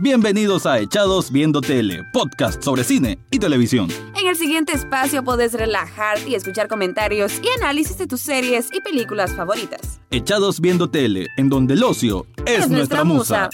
Bienvenidos a Echados Viendo Tele, podcast sobre cine y televisión. En el siguiente espacio podés relajarte y escuchar comentarios y análisis de tus series y películas favoritas. Echados Viendo Tele, en donde el ocio es, nuestra, musa.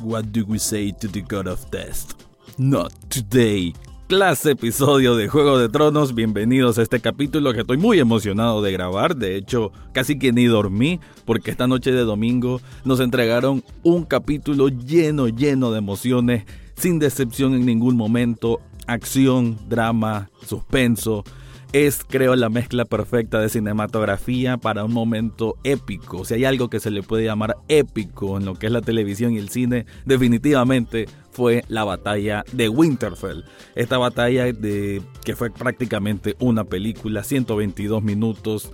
What do we say to the god of death? Not today clase episodio de Juego de Tronos. Bienvenidos a este capítulo que estoy muy emocionado de grabar. De hecho, casi que ni dormí porque esta noche de domingo nos entregaron un capítulo lleno, lleno de emociones, sin decepción en ningún momento. Acción, drama, suspenso es, creo, la mezcla perfecta de cinematografía para un momento épico. Si hay algo que se le puede llamar épico en lo que es la televisión y el cine, definitivamente fue la batalla de Winterfell. Esta batalla de, que fue prácticamente una película, 122 minutos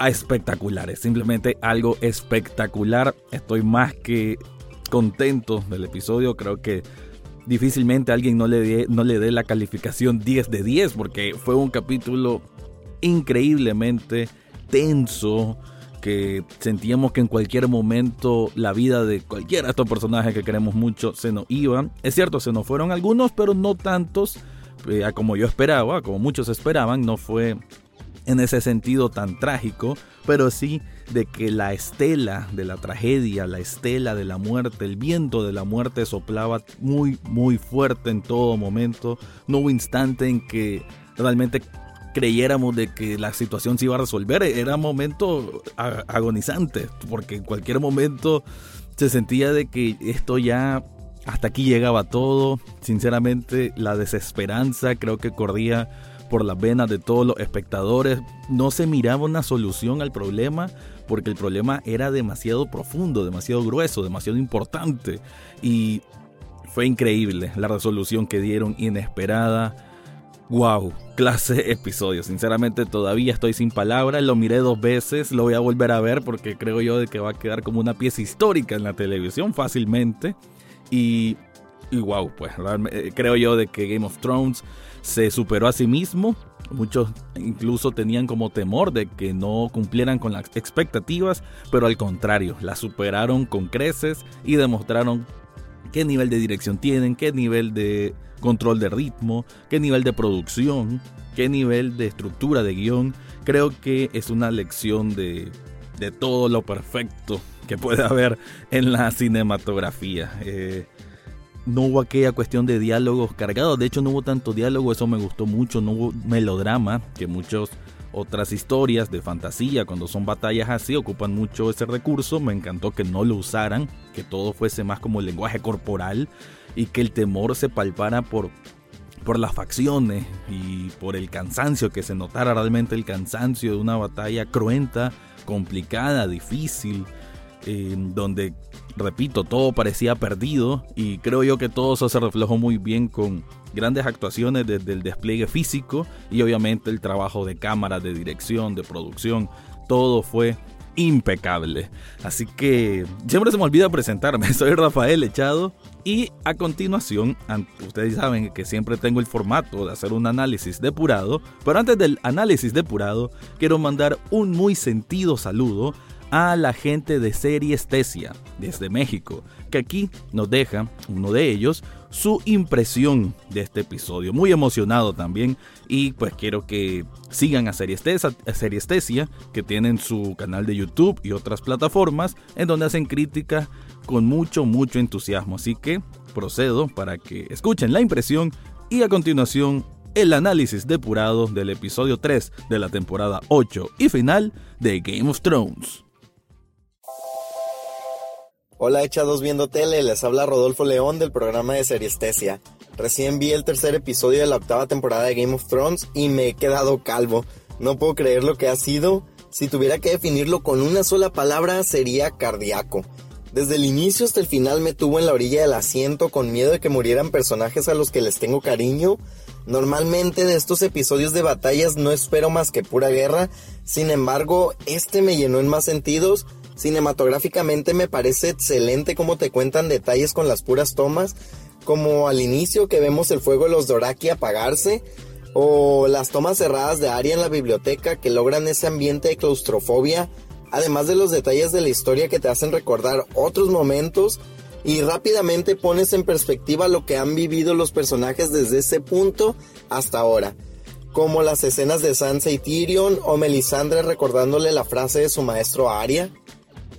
espectaculares, simplemente algo espectacular. Estoy más que contento del episodio, creo que difícilmente alguien no le, dé, no la calificación 10 de 10 porque fue un capítulo increíblemente tenso que sentíamos que en cualquier momento la vida de cualquiera de estos personajes que queremos mucho se nos iba. Es cierto, se nos fueron algunos, pero no tantos eh, como yo esperaba, como muchos esperaban. No fue en ese sentido tan trágico, pero sí de que la estela de la tragedia, la estela de la muerte, el viento de la muerte soplaba muy, muy fuerte en todo momento. No hubo instante en que realmente creyéramos de que la situación se iba a resolver. Era momento agonizante, porque en cualquier momento se sentía de que esto ya hasta aquí llegaba todo. Sinceramente, la desesperanza creo que corría por las venas de todos los espectadores. No se miraba una solución al problema porque el problema era demasiado profundo, demasiado grueso, demasiado importante. Y fue increíble la resolución que dieron, inesperada. Wow, clase episodio. Sinceramente todavía estoy sin palabras. Lo miré dos veces, lo voy a volver a ver porque creo yo de que va a quedar como una pieza histórica en la televisión fácilmente. Y, y wow, pues eh, creo yo de que Game of Thrones se superó a sí mismo. Muchos incluso tenían como temor de que no cumplieran con las expectativas, pero al contrario, la superaron con creces y demostraron qué nivel de dirección tienen, qué nivel de control de ritmo, qué nivel de producción, qué nivel de estructura de guion. Creo que es una lección de, de todo lo perfecto que puede haber en la cinematografía. Eh, no hubo aquella cuestión de diálogos cargados. De hecho, no hubo tanto diálogo, eso me gustó mucho. No hubo melodrama, que muchas otras historias de fantasía, cuando son batallas así, ocupan mucho ese recurso. Me encantó que no lo usaran, que todo fuese más como el lenguaje corporal y que el temor se palpara por, por las facciones y por el cansancio, que se notara realmente el cansancio de una batalla cruenta, complicada, difícil donde, repito, todo parecía perdido y creo yo que todo eso se reflejó muy bien con grandes actuaciones desde el despliegue físico y obviamente el trabajo de cámara, de dirección, de producción, todo fue impecable. Así que siempre se me olvida presentarme, soy Rafael Echado y a continuación, ustedes saben que siempre tengo el formato de hacer un análisis depurado, pero antes del análisis depurado quiero mandar un muy sentido saludo a la gente de Series Tesia desde México, que aquí nos deja, uno de ellos, su impresión de este episodio. Muy emocionado también y pues quiero que sigan a Series Tesia, que tienen su canal de YouTube y otras plataformas en donde hacen crítica con mucho, mucho entusiasmo. Así que procedo para que escuchen la impresión y a continuación el análisis depurado del episodio 3 de la temporada 8 y final de Game of Thrones. Hola echados viendo tele, les habla Rodolfo León del programa de Seriestesia. Recién vi el tercer episodio de la octava temporada de Game of Thrones y me he quedado calvo. No puedo creer lo que ha sido. Si tuviera que definirlo con una sola palabra sería cardíaco. Desde el inicio hasta el final me tuvo en la orilla del asiento con miedo de que murieran personajes a los que les tengo cariño. Normalmente de estos episodios de batallas no espero más que pura guerra, sin embargo este me llenó en más sentidos Cinematográficamente me parece excelente cómo te cuentan detalles con las puras tomas, como al inicio que vemos el fuego de los Doraki apagarse, o las tomas cerradas de Arya en la biblioteca que logran ese ambiente de claustrofobia además de los detalles de la historia que te hacen recordar otros momentos y rápidamente pones en perspectiva lo que han vivido los personajes desde ese punto hasta ahora, como las escenas de Sansa y Tyrion o Melisandre recordándole la frase de su maestro Arya.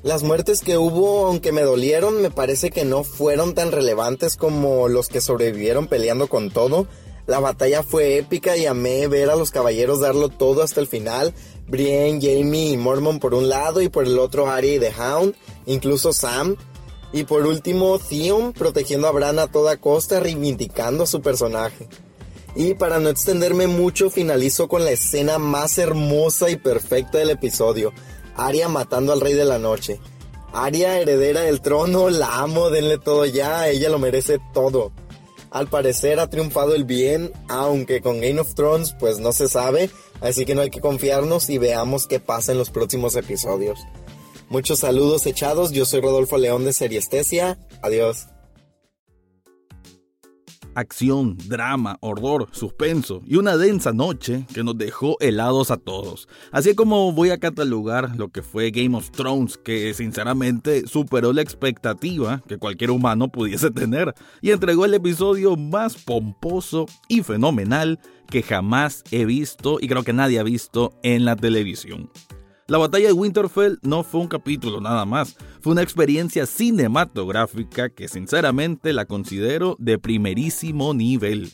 Las muertes que hubo, aunque me dolieron, me parece que no fueron tan relevantes como los que sobrevivieron peleando con todo. La batalla fue épica y amé ver a los caballeros darlo todo hasta el final. Brienne, Jamie y Mormon por un lado y por el otro Arya y The Hound, incluso Sam. Y por último, Theon protegiendo a Bran a toda costa, reivindicando a su personaje. Y para no extenderme mucho, finalizo con la escena más hermosa y perfecta del episodio. Aria matando al rey de la noche. Aria, heredera del trono, la amo, denle todo ya, ella lo merece todo. Al parecer ha triunfado el bien, aunque con Game of Thrones pues no se sabe, así que no hay que confiarnos y veamos qué pasa en los próximos episodios. Muchos saludos echados, yo soy Rodolfo León de Seriestesia, adiós acción, drama, horror, suspenso y una densa noche que nos dejó helados a todos. Así como voy a catalogar lo que fue Game of Thrones, que sinceramente superó la expectativa que cualquier humano pudiese tener y entregó el episodio más pomposo y fenomenal que jamás he visto y creo que nadie ha visto en la televisión. La batalla de Winterfell no fue un capítulo nada más, fue una experiencia cinematográfica que sinceramente la considero de primerísimo nivel.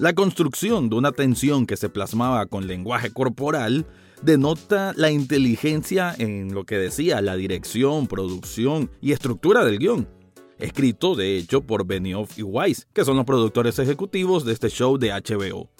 La construcción de una tensión que se plasmaba con lenguaje corporal denota la inteligencia en lo que decía la dirección, producción y estructura del guion. Escrito de hecho por Benioff y Weiss, que son los productores ejecutivos de este show de HBO.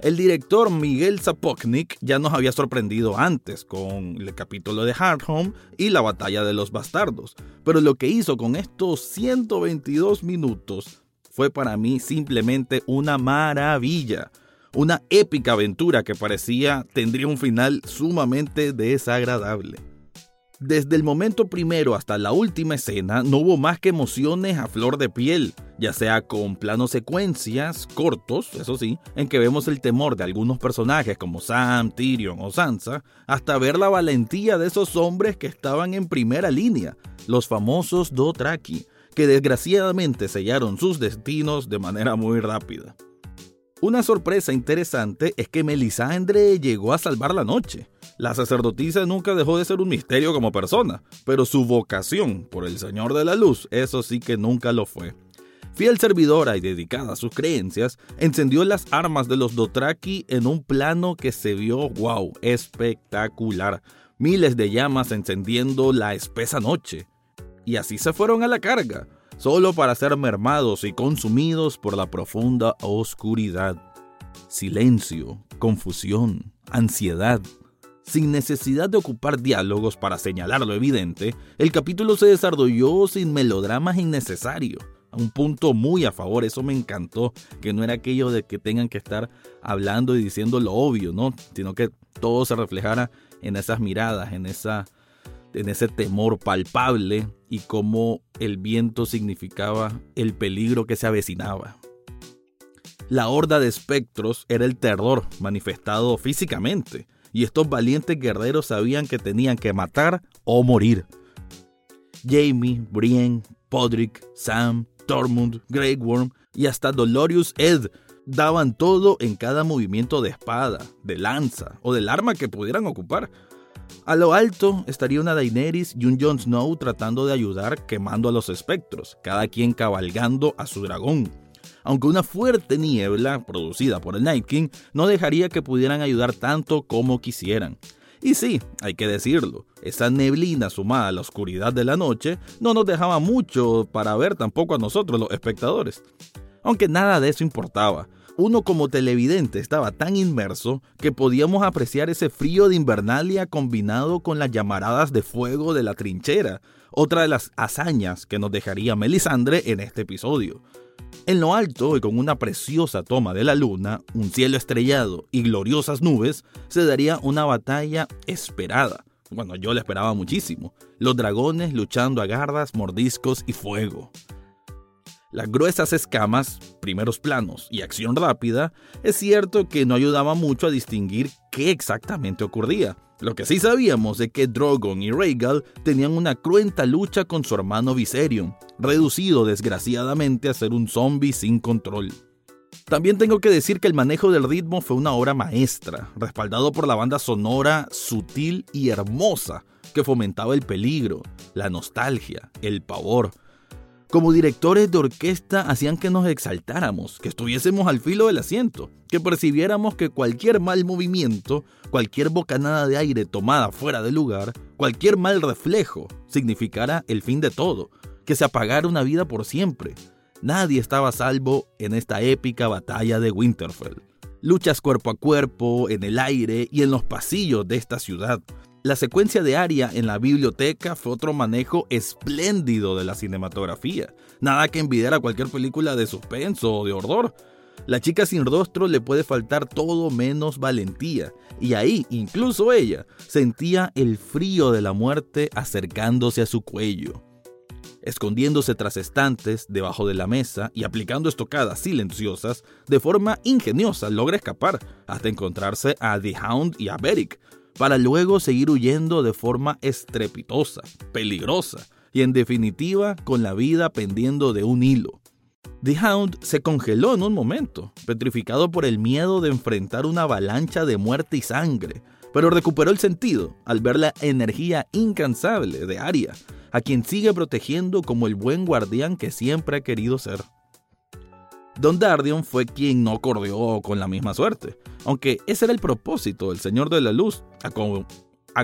El director Miguel Zapotnik ya nos había sorprendido antes con el capítulo de Hard Home y la batalla de los bastardos, pero lo que hizo con estos 122 minutos fue para mí simplemente una maravilla. Una épica aventura que parecía tendría un final sumamente desagradable. Desde el momento primero hasta la última escena no hubo más que emociones a flor de piel, ya sea con planos secuencias cortos, eso sí, en que vemos el temor de algunos personajes como Sam, Tyrion o Sansa, hasta ver la valentía de esos hombres que estaban en primera línea, los famosos Dothraki, que desgraciadamente sellaron sus destinos de manera muy rápida. Una sorpresa interesante es que Melisandre llegó a salvar la noche. La sacerdotisa nunca dejó de ser un misterio como persona, pero su vocación por el Señor de la Luz, eso sí que nunca lo fue. Fiel servidora y dedicada a sus creencias, encendió las armas de los Dothraki en un plano que se vio, wow, espectacular. Miles de llamas encendiendo la espesa noche. Y así se fueron a la carga solo para ser mermados y consumidos por la profunda oscuridad. Silencio, confusión, ansiedad. Sin necesidad de ocupar diálogos para señalar lo evidente, el capítulo se desarrolló sin melodramas innecesarios. A un punto muy a favor, eso me encantó, que no era aquello de que tengan que estar hablando y diciendo lo obvio, ¿no? Sino que todo se reflejara en esas miradas, en esa en ese temor palpable y cómo el viento significaba el peligro que se avecinaba. La horda de espectros era el terror manifestado físicamente, y estos valientes guerreros sabían que tenían que matar o morir. Jamie, Brienne, Podrick, Sam, Tormund, Grey Worm y hasta Dolorius Ed daban todo en cada movimiento de espada, de lanza o del arma que pudieran ocupar a lo alto estaría una Daenerys y un Jon Snow tratando de ayudar quemando a los espectros, cada quien cabalgando a su dragón. Aunque una fuerte niebla producida por el Night King no dejaría que pudieran ayudar tanto como quisieran. Y sí, hay que decirlo, esa neblina sumada a la oscuridad de la noche no nos dejaba mucho para ver tampoco a nosotros los espectadores. Aunque nada de eso importaba, uno como televidente estaba tan inmerso que podíamos apreciar ese frío de invernalia combinado con las llamaradas de fuego de la trinchera, otra de las hazañas que nos dejaría Melisandre en este episodio. En lo alto y con una preciosa toma de la luna, un cielo estrellado y gloriosas nubes, se daría una batalla esperada. Bueno, yo la esperaba muchísimo. Los dragones luchando a gardas, mordiscos y fuego. Las gruesas escamas, primeros planos y acción rápida, es cierto que no ayudaba mucho a distinguir qué exactamente ocurría, Lo que sí sabíamos es que Drogon y Rhaegal tenían una cruenta lucha con su hermano Viserion, reducido desgraciadamente a ser un zombie sin control. También tengo que decir que el manejo del ritmo fue una obra maestra, respaldado por la banda sonora sutil y hermosa que fomentaba el peligro, la nostalgia, el pavor. Como directores de orquesta hacían que nos exaltáramos, que estuviésemos al filo del asiento, que percibiéramos que cualquier mal movimiento, cualquier bocanada de aire tomada fuera de lugar, cualquier mal reflejo, significara el fin de todo, que se apagara una vida por siempre. Nadie estaba salvo en esta épica batalla de Winterfell. Luchas cuerpo a cuerpo, en el aire y en los pasillos de esta ciudad, la secuencia de Aria en la biblioteca fue otro manejo espléndido de la cinematografía. Nada que envidiar a cualquier película de suspenso o de horror. La chica sin rostro le puede faltar todo menos valentía, y ahí, incluso ella, sentía el frío de la muerte acercándose a su cuello. Escondiéndose tras estantes, debajo de la mesa y aplicando estocadas silenciosas, de forma ingeniosa logra escapar, hasta encontrarse a The Hound y a Beric, para luego seguir huyendo de forma estrepitosa, peligrosa y en definitiva con la vida pendiendo de un hilo. The Hound se congeló en un momento, petrificado por el miedo de enfrentar una avalancha de muerte y sangre, pero recuperó el sentido al ver la energía incansable de Arya, a quien sigue protegiendo como el buen guardián que siempre ha querido ser. Don Dardion fue quien no corrió con la misma suerte, aunque ese era el propósito del Señor de la Luz, a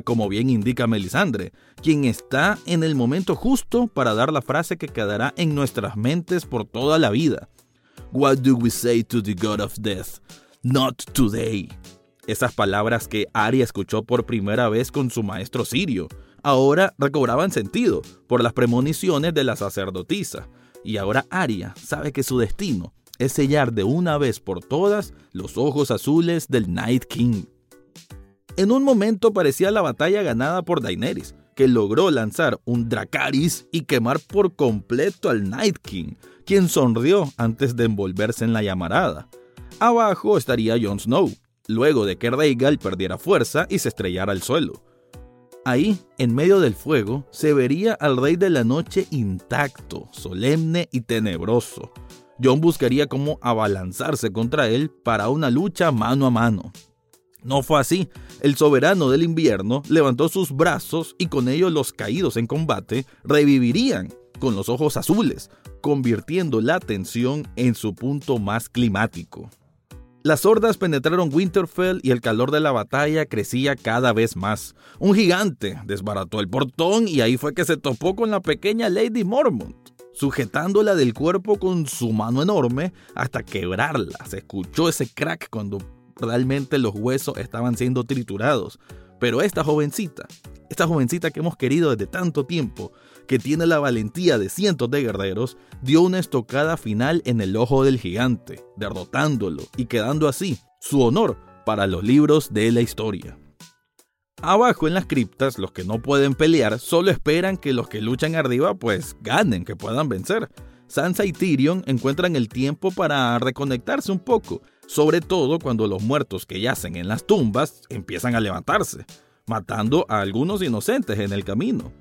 como, bien indica Melisandre, quien está en el momento justo para dar la frase que quedará en nuestras mentes por toda la vida. What do we say to the God of Death? Not today. Esas palabras que Arya escuchó por primera vez con su maestro Sirio, ahora recobraban sentido por las premoniciones de la sacerdotisa, y ahora Arya sabe que su destino sellar de una vez por todas los ojos azules del Night King. En un momento parecía la batalla ganada por Daenerys, que logró lanzar un Dracaris y quemar por completo al Night King, quien sonrió antes de envolverse en la llamarada. Abajo estaría Jon Snow, luego de que Rhaegal perdiera fuerza y se estrellara al suelo. Ahí, en medio del fuego, se vería al Rey de la Noche intacto, solemne y tenebroso, John buscaría cómo abalanzarse contra él para una lucha mano a mano. No fue así. El soberano del invierno levantó sus brazos y con ellos los caídos en combate revivirían con los ojos azules, convirtiendo la tensión en su punto más climático. Las hordas penetraron Winterfell y el calor de la batalla crecía cada vez más. Un gigante desbarató el portón y ahí fue que se topó con la pequeña Lady Mormont sujetándola del cuerpo con su mano enorme hasta quebrarla. Se escuchó ese crack cuando realmente los huesos estaban siendo triturados. Pero esta jovencita, esta jovencita que hemos querido desde tanto tiempo, que tiene la valentía de cientos de guerreros, dio una estocada final en el ojo del gigante, derrotándolo y quedando así su honor para los libros de la historia. Abajo en las criptas, los que no pueden pelear solo esperan que los que luchan arriba pues ganen, que puedan vencer. Sansa y Tyrion encuentran el tiempo para reconectarse un poco, sobre todo cuando los muertos que yacen en las tumbas empiezan a levantarse, matando a algunos inocentes en el camino.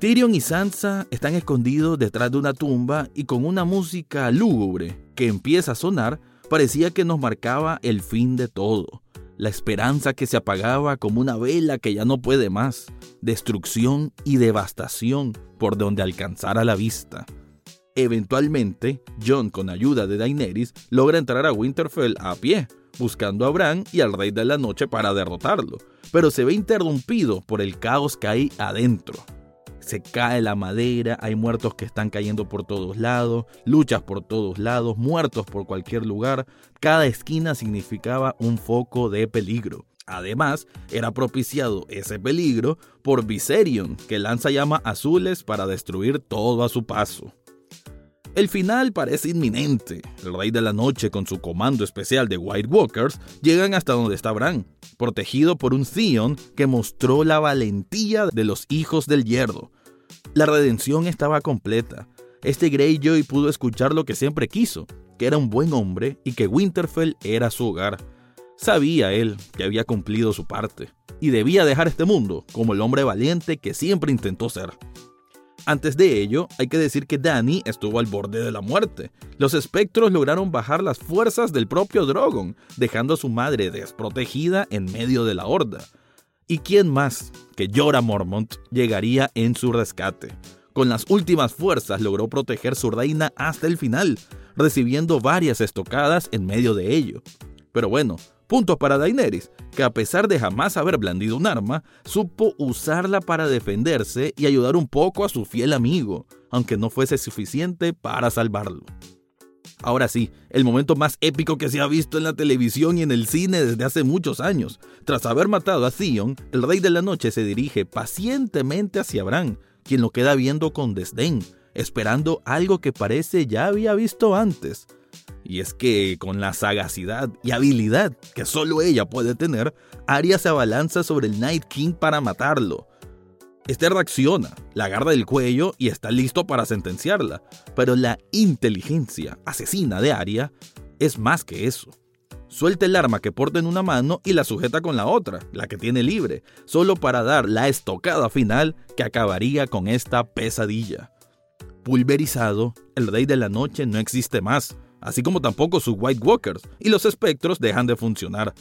Tyrion y Sansa están escondidos detrás de una tumba y con una música lúgubre que empieza a sonar parecía que nos marcaba el fin de todo la esperanza que se apagaba como una vela que ya no puede más, destrucción y devastación por donde alcanzara la vista. Eventualmente, John, con ayuda de Daenerys, logra entrar a Winterfell a pie, buscando a Bran y al Rey de la Noche para derrotarlo, pero se ve interrumpido por el caos que hay adentro se cae la madera, hay muertos que están cayendo por todos lados, luchas por todos lados, muertos por cualquier lugar, cada esquina significaba un foco de peligro. Además, era propiciado ese peligro por Viserion, que lanza llamas azules para destruir todo a su paso. El final parece inminente. El Rey de la Noche con su comando especial de White Walkers llegan hasta donde está Bran, protegido por un Theon que mostró la valentía de los hijos del hierro. La redención estaba completa. Este Greyjoy pudo escuchar lo que siempre quiso, que era un buen hombre y que Winterfell era su hogar. Sabía él que había cumplido su parte y debía dejar este mundo como el hombre valiente que siempre intentó ser. Antes de ello, hay que decir que Danny estuvo al borde de la muerte. Los espectros lograron bajar las fuerzas del propio Drogon, dejando a su madre desprotegida en medio de la horda. ¿Y quién más que Jorah Mormont llegaría en su rescate? Con las últimas fuerzas logró proteger su reina hasta el final, recibiendo varias estocadas en medio de ello. Pero bueno, puntos para Daenerys, que a pesar de jamás haber blandido un arma, supo usarla para defenderse y ayudar un poco a su fiel amigo, aunque no fuese suficiente para salvarlo. Ahora sí, el momento más épico que se ha visto en la televisión y en el cine desde hace muchos años. Tras haber matado a Theon, el Rey de la Noche se dirige pacientemente hacia Bran, quien lo queda viendo con desdén, esperando algo que parece ya había visto antes. Y es que con la sagacidad y habilidad que solo ella puede tener, Arya se abalanza sobre el Night King para matarlo. Este reacciona, la agarra del cuello y está listo para sentenciarla, pero la inteligencia asesina de Arya es más que eso. Suelta el arma que porta en una mano y la sujeta con la otra, la que tiene libre, solo para dar la estocada final que acabaría con esta pesadilla. Pulverizado, el rey de la noche no existe más, así como tampoco sus White Walkers, y los espectros dejan de funcionar.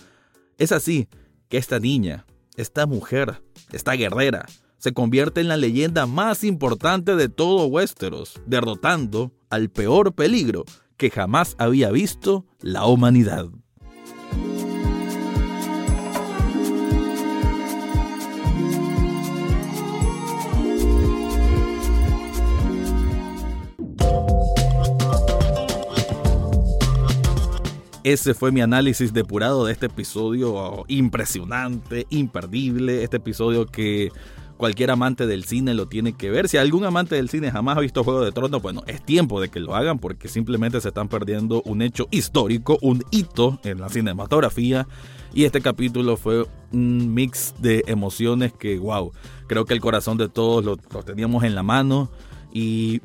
Es así que esta niña, esta mujer, esta guerrera, se convierte en la leyenda más importante de todo Westeros, derrotando al peor peligro que jamás había visto la humanidad. Ese fue mi análisis depurado de este episodio impresionante, imperdible, este episodio que cualquier amante del cine lo tiene que ver. Si algún amante del cine jamás ha visto Juego de Tronos, bueno, es tiempo de que lo hagan porque simplemente se están perdiendo un hecho histórico, un hito en la cinematografía. Y este capítulo fue un mix de emociones que, wow, creo que el corazón de todos lo, lo teníamos en la mano. Y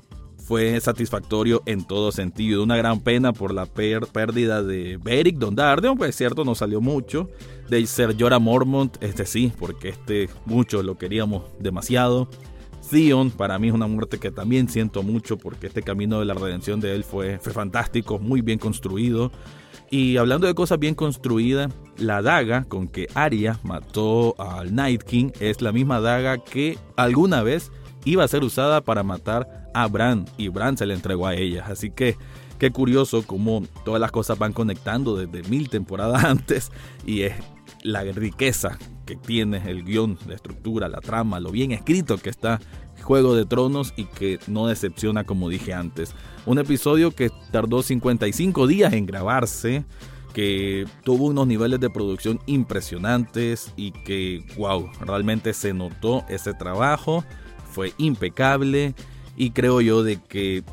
fue satisfactorio en todo sentido. Una gran pena por la pérdida de Beric Dondarrion, pues cierto, no salió mucho. De ser Jorah Mormont, este sí, porque este mucho lo queríamos demasiado. Theon, para mí es una muerte que también siento mucho porque este camino de la redención de él fue, fue fantástico, muy bien construido. Y hablando de cosas bien construidas, la daga con que Arya mató al Night King es la misma daga que alguna vez iba a ser usada para matar a Bran y Bran se le entregó a ella. Así que qué curioso cómo todas las cosas van conectando desde mil temporadas antes y es la riqueza que tiene el guion, la estructura, la trama, lo bien escrito que está Juego de Tronos y que no decepciona como dije antes. Un episodio que tardó 55 días en grabarse, que tuvo unos niveles de producción impresionantes y que, wow, realmente se notó ese trabajo fue impecable y creo yo de que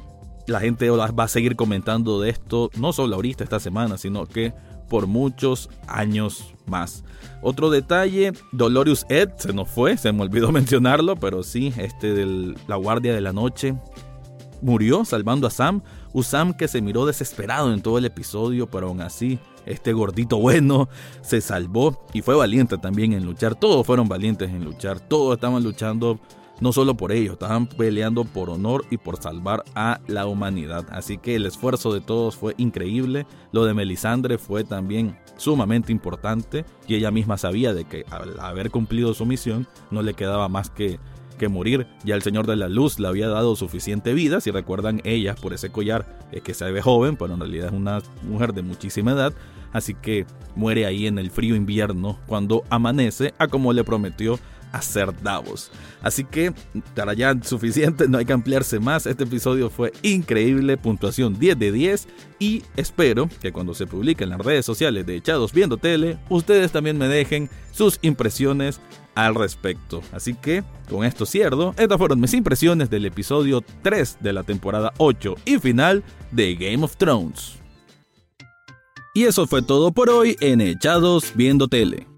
la gente va a seguir comentando de esto, no solo ahorita esta semana, sino que por muchos años más. Otro detalle, Dolorius Ed se nos fue, se me olvidó mencionarlo, pero sí, este de la Guardia de la Noche murió salvando a Sam, un Sam que se miró desesperado en todo el episodio, pero aún así este gordito bueno se salvó y fue valiente también en luchar. Todos fueron valientes en luchar, todos estaban luchando no solo por ellos, estaban peleando por honor y por salvar a la humanidad. Así que el esfuerzo de todos fue increíble. Lo de Melisandre fue también sumamente importante y ella misma sabía de que al haber cumplido su misión no le quedaba más que que morir. Ya el Señor de la Luz le había dado suficiente vida. Si recuerdan, ella por ese collar es que se ve joven, pero en realidad es una mujer de muchísima edad. Así que muere ahí en el frío invierno cuando amanece, a como le prometió hacer Davos. Así que para ya suficiente, no hay que ampliarse más. Este episodio fue increíble, puntuación 10 de 10 y espero que cuando se publique en las redes sociales de Echados Viendo Tele, ustedes también me dejen sus impresiones al respecto. Así que con esto cierro, estas fueron mis impresiones del episodio 3 de la temporada 8 y final de Game of Thrones. Y eso fue todo por hoy en Echados Viendo Tele.